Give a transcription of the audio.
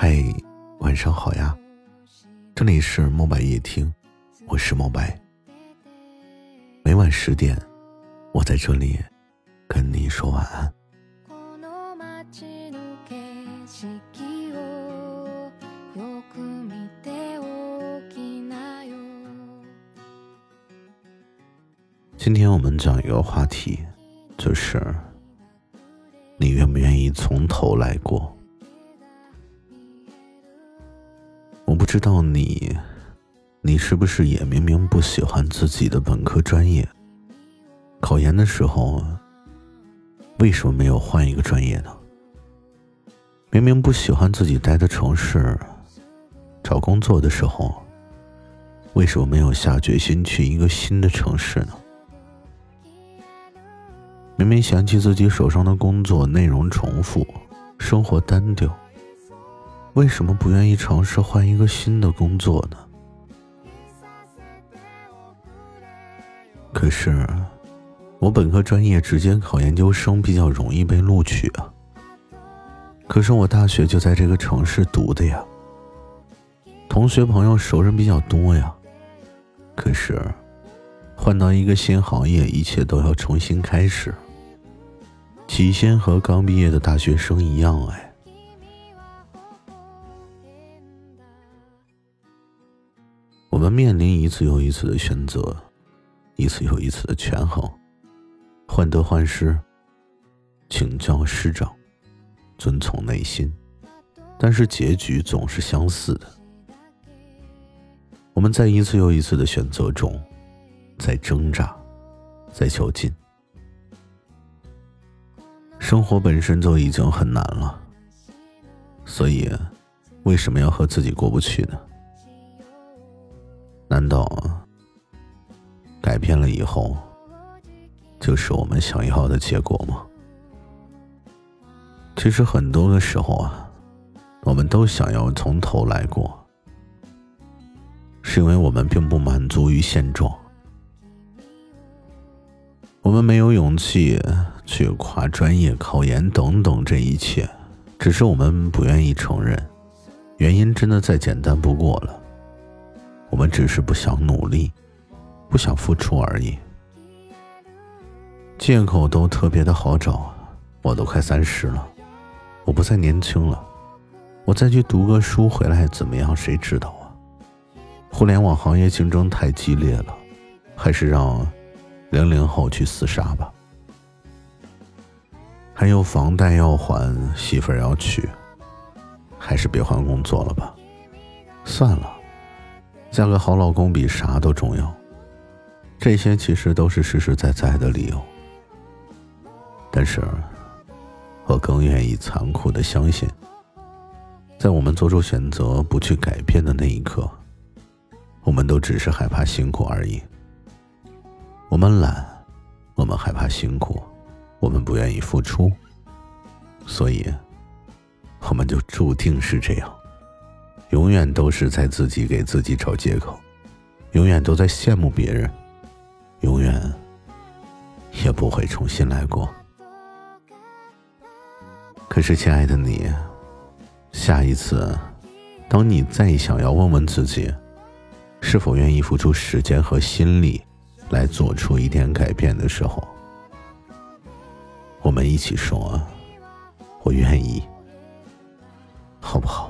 嗨，晚上好呀！这里是墨白夜听，我是墨白。每晚十点，我在这里跟你说晚安。今天我们讲一个话题，就是你愿不愿意从头来过？知道你，你是不是也明明不喜欢自己的本科专业？考研的时候，为什么没有换一个专业呢？明明不喜欢自己待的城市，找工作的时候，为什么没有下决心去一个新的城市呢？明明嫌弃自己手上的工作内容重复，生活单调，为什么不愿意尝试换一个新的工作呢？可是，我本科专业直接考研究生比较容易被录取啊。可是我大学就在这个城市读的呀，同学朋友熟人比较多呀。可是，换到一个新行业，一切都要重新开始。起先和刚毕业的大学生一样，哎，我们面临一次又一次的选择，一次又一次的权衡，患得患失，请教师长，遵从内心，但是结局总是相似的。我们在一次又一次的选择中，在挣扎，在较劲。生活本身就已经很难了，所以为什么要和自己过不去呢？难道改变了以后就是我们想要的结果吗？其实很多的时候啊，我们都想要从头来过，是因为我们并不满足于现状，我们没有勇气。去跨专业、考研等等，这一切，只是我们不愿意承认，原因真的再简单不过了。我们只是不想努力，不想付出而已。借口都特别的好找，我都快三十了，我不再年轻了，我再去读个书回来怎么样？谁知道啊？互联网行业竞争太激烈了，还是让零零后去厮杀吧。还有房贷要还，媳妇儿要娶，还是别换工作了吧？算了，嫁个好老公比啥都重要。这些其实都是实实在在的理由。但是，我更愿意残酷的相信，在我们做出选择不去改变的那一刻，我们都只是害怕辛苦而已。我们懒，我们害怕辛苦。我们不愿意付出，所以我们就注定是这样，永远都是在自己给自己找借口，永远都在羡慕别人，永远也不会重新来过。可是，亲爱的你，下一次，当你再想要问问自己，是否愿意付出时间和心力来做出一点改变的时候，我们一起说，我愿意，好不好？